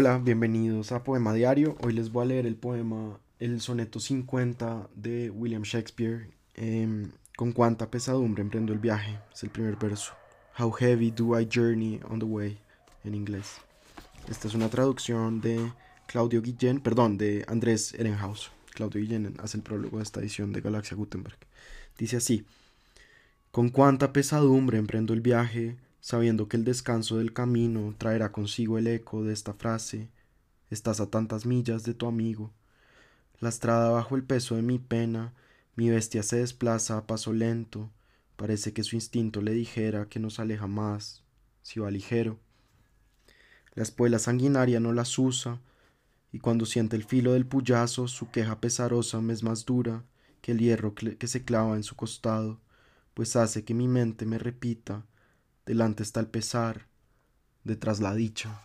Hola, bienvenidos a Poema Diario. Hoy les voy a leer el poema El soneto 50 de William Shakespeare. Em, con cuánta pesadumbre emprendo el viaje. Es el primer verso. How heavy do I journey on the way en inglés. Esta es una traducción de Claudio Guillén, perdón, de Andrés Ehrenhaus. Claudio Guillén hace el prólogo de esta edición de Galaxia Gutenberg. Dice así: Con cuánta pesadumbre emprendo el viaje sabiendo que el descanso del camino traerá consigo el eco de esta frase, estás a tantas millas de tu amigo. Lastrada bajo el peso de mi pena, mi bestia se desplaza a paso lento, parece que su instinto le dijera que nos aleja más, si va ligero. La espuela sanguinaria no las usa, y cuando siente el filo del puyazo, su queja pesarosa me es más dura que el hierro que se clava en su costado, pues hace que mi mente me repita Delante está el pesar, detrás la dicha.